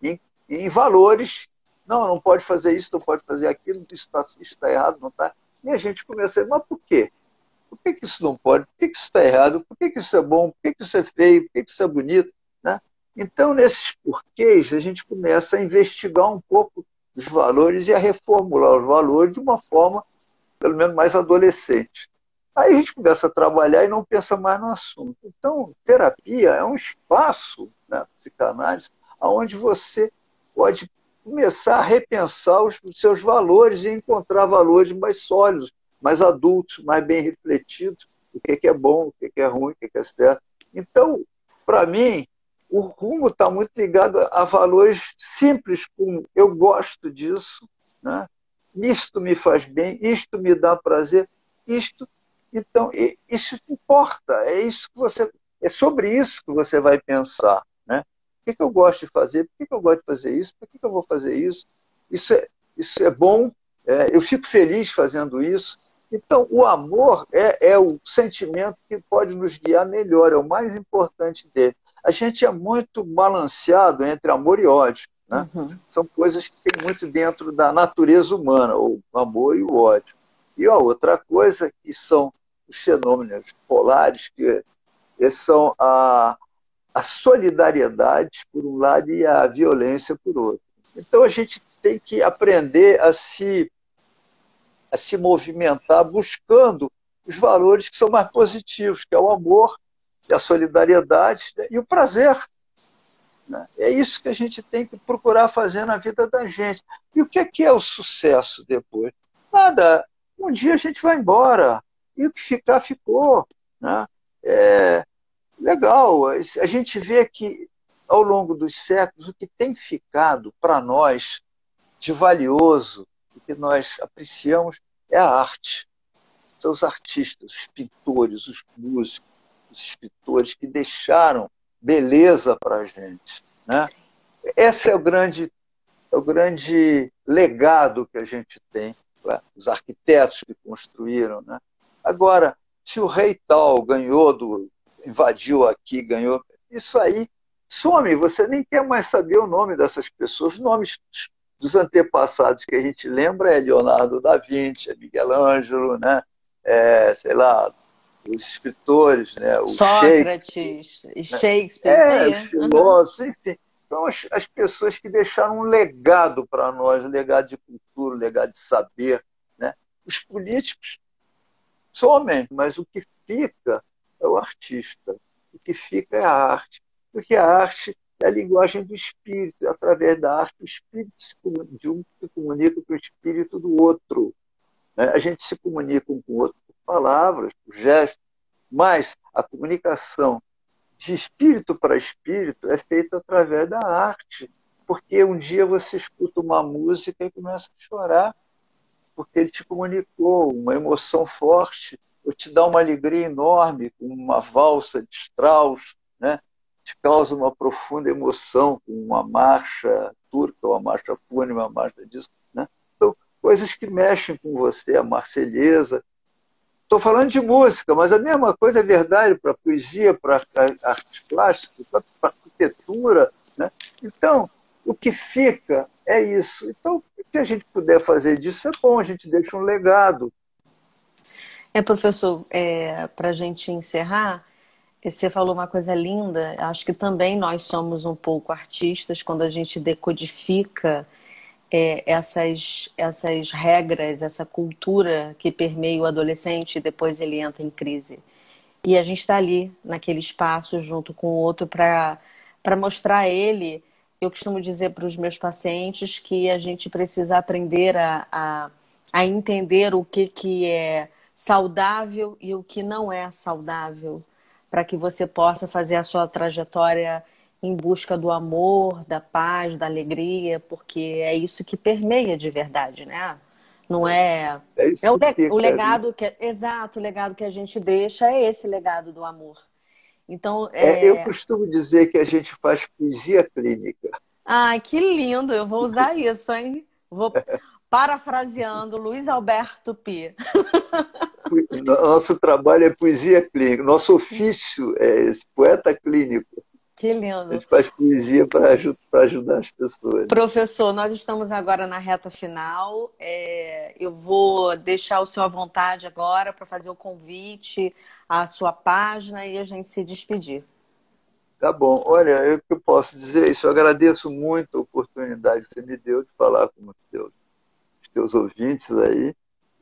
em, em valores. Não, não pode fazer isso, não pode fazer aquilo, isso está tá errado, não está. E a gente começa a mas por quê? Por que, que isso não pode? Por que, que isso está errado? Por que, que isso é bom? Por que, que isso é feio? Por que, que isso é bonito? Né? Então, nesses porquês, a gente começa a investigar um pouco os valores e a reformular os valores de uma forma, pelo menos, mais adolescente. Aí a gente começa a trabalhar e não pensa mais no assunto. Então, terapia é um espaço, né, psicanálise, onde você pode começar a repensar os, os seus valores e encontrar valores mais sólidos, mais adultos, mais bem refletidos, o que é bom, o que é ruim, o que é certo. Então, para mim, o rumo está muito ligado a valores simples, como eu gosto disso, né? isto me faz bem, isto me dá prazer, isto. Então, isso importa, é isso que você, é sobre isso que você vai pensar. Que, que eu gosto de fazer? Por que, que eu gosto de fazer isso? Por que, que eu vou fazer isso? Isso é, isso é bom, é, eu fico feliz fazendo isso. Então, o amor é, é o sentimento que pode nos guiar melhor, é o mais importante dele. A gente é muito balanceado entre amor e ódio. Né? Uhum. São coisas que tem muito dentro da natureza humana, o amor e o ódio. E a outra coisa que são os fenômenos polares, que são a, a solidariedade por um lado e a violência por outro. Então a gente tem que aprender a se a se movimentar buscando os valores que são mais positivos, que é o amor, a solidariedade né? e o prazer. Né? É isso que a gente tem que procurar fazer na vida da gente. E o que é, que é o sucesso depois? Nada. Um dia a gente vai embora e o que ficar, ficou. Né? É legal. A gente vê que ao longo dos séculos o que tem ficado para nós de valioso, o que nós apreciamos, é a arte. São os artistas, os pintores, os músicos, os escritores que deixaram beleza para a gente. Né? Esse é o grande, é o grande legado que a gente tem, os arquitetos que construíram. Né? Agora, se o rei tal ganhou, do, invadiu aqui, ganhou, isso aí some, você nem quer mais saber o nome dessas pessoas, os nomes dos antepassados que a gente lembra é Leonardo da Vinci, é Miguel Ângelo, né? É, sei lá, os escritores, né? O Sócrates, Shakespeare, Shakespeare é, os filósofos, uhum. enfim. São as, as pessoas que deixaram um legado para nós, um legado de cultura, um legado de saber. Né? Os políticos somem, mas o que fica é o artista. O que fica é a arte. Porque a arte é a linguagem do espírito. Através da arte, o espírito de um se comunica com o espírito do outro. Né? A gente se comunica um com o outro palavras, gestos, mas a comunicação de espírito para espírito é feita através da arte. Porque um dia você escuta uma música e começa a chorar, porque ele te comunicou uma emoção forte, ou te dá uma alegria enorme com uma valsa de Strauss, né? te causa uma profunda emoção com uma marcha turca, uma marcha fúnebre, uma marcha disso. Né? Então, coisas que mexem com você, a marselhesa, Estou falando de música, mas a mesma coisa é verdade para poesia, para arte plástica, para arquitetura. Né? Então, o que fica é isso. Então, o que a gente puder fazer disso é bom, a gente deixa um legado. É, professor, é, para a gente encerrar, você falou uma coisa linda. Acho que também nós somos um pouco artistas quando a gente decodifica é, essas, essas regras, essa cultura que permeia o adolescente e depois ele entra em crise. E a gente está ali, naquele espaço, junto com o outro, para mostrar a ele. Eu costumo dizer para os meus pacientes que a gente precisa aprender a, a, a entender o que, que é saudável e o que não é saudável, para que você possa fazer a sua trajetória em busca do amor, da paz, da alegria, porque é isso que permeia de verdade, né? Não é. É, é o, le... o, legado que. Exato, o legado que a gente deixa é esse legado do amor. Então, é... É, eu costumo dizer que a gente faz poesia clínica. Ai, que lindo! Eu vou usar isso, hein? Vou parafraseando Luiz Alberto Pi. Nosso trabalho é poesia clínica. Nosso ofício é esse, poeta clínico. Que lindo. A gente faz poesia para ajudar, ajudar as pessoas. Professor, nós estamos agora na reta final. É, eu vou deixar o senhor à vontade agora para fazer o convite à sua página e a gente se despedir. Tá bom. Olha, eu que posso dizer isso. Eu agradeço muito a oportunidade que você me deu de falar com os teus, os teus ouvintes aí,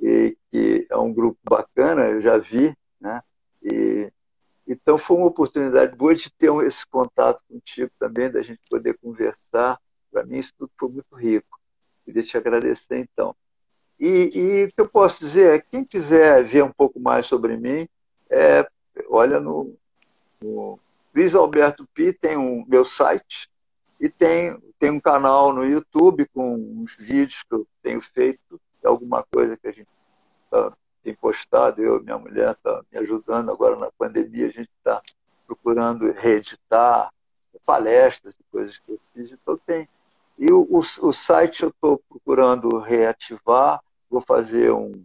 e que é um grupo bacana, eu já vi, né? E então foi uma oportunidade boa de ter esse contato contigo também, da gente poder conversar. Para mim isso tudo foi muito rico. Queria te agradecer então. E, o que eu posso dizer é, quem quiser ver um pouco mais sobre mim, é, olha no, no Luiz Alberto Pi, tem um meu site e tem, tem um canal no YouTube com uns vídeos que eu tenho feito, alguma coisa que a gente está tem postado, eu e minha mulher está me ajudando agora na pandemia, a gente está procurando reeditar palestras e coisas que eu fiz, então tem. E o, o, o site eu estou procurando reativar, vou fazer um,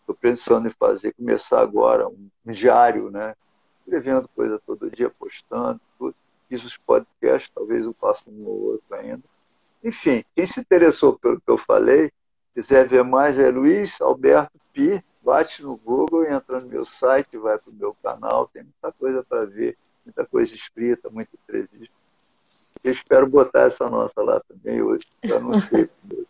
estou pensando em fazer, começar agora um, um diário, né? Escrevendo coisa todo dia, postando, tudo. Fiz os podcasts, talvez eu faça um ou outro ainda. Enfim, quem se interessou pelo que eu falei, quiser ver mais, é Luiz Alberto Pi, bate no Google, entra no meu site, vai para o meu canal, tem muita coisa para ver, muita coisa escrita, muita entrevista. Eu espero botar essa nossa lá também hoje, para não ser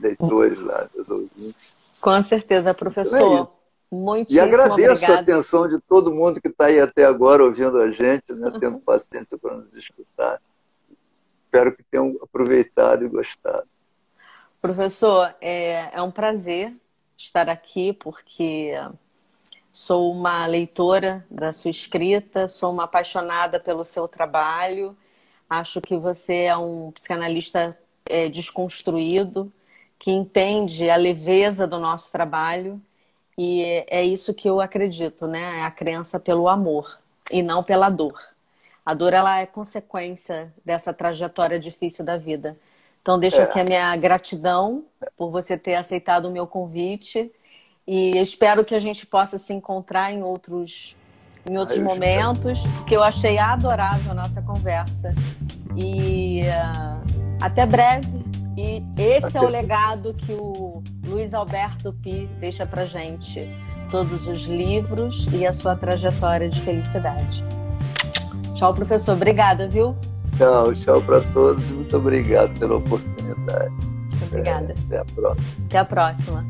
leitores lá, meus ouvintes. Com certeza, professor. Então é Muitíssimo e agradeço obrigada. a atenção de todo mundo que está aí até agora ouvindo a gente, né, tendo paciência para nos escutar. Espero que tenham aproveitado e gostado. Professor, é, é um prazer estar aqui, porque sou uma leitora da sua escrita, sou uma apaixonada pelo seu trabalho. Acho que você é um psicanalista é, desconstruído, que entende a leveza do nosso trabalho e é isso que eu acredito, né? É a crença pelo amor e não pela dor. A dor ela é consequência dessa trajetória difícil da vida. Então deixo é. aqui a minha gratidão por você ter aceitado o meu convite e espero que a gente possa se encontrar em outros em outros momentos, espero. porque eu achei adorável a nossa conversa. E uh, até breve. E esse até. é o legado que o Luiz Alberto Pi deixa pra gente. Todos os livros e a sua trajetória de felicidade. Tchau, professor. Obrigada, viu? Tchau, tchau para todos. Muito obrigado pela oportunidade. Obrigada. É, até a próxima. Até a próxima.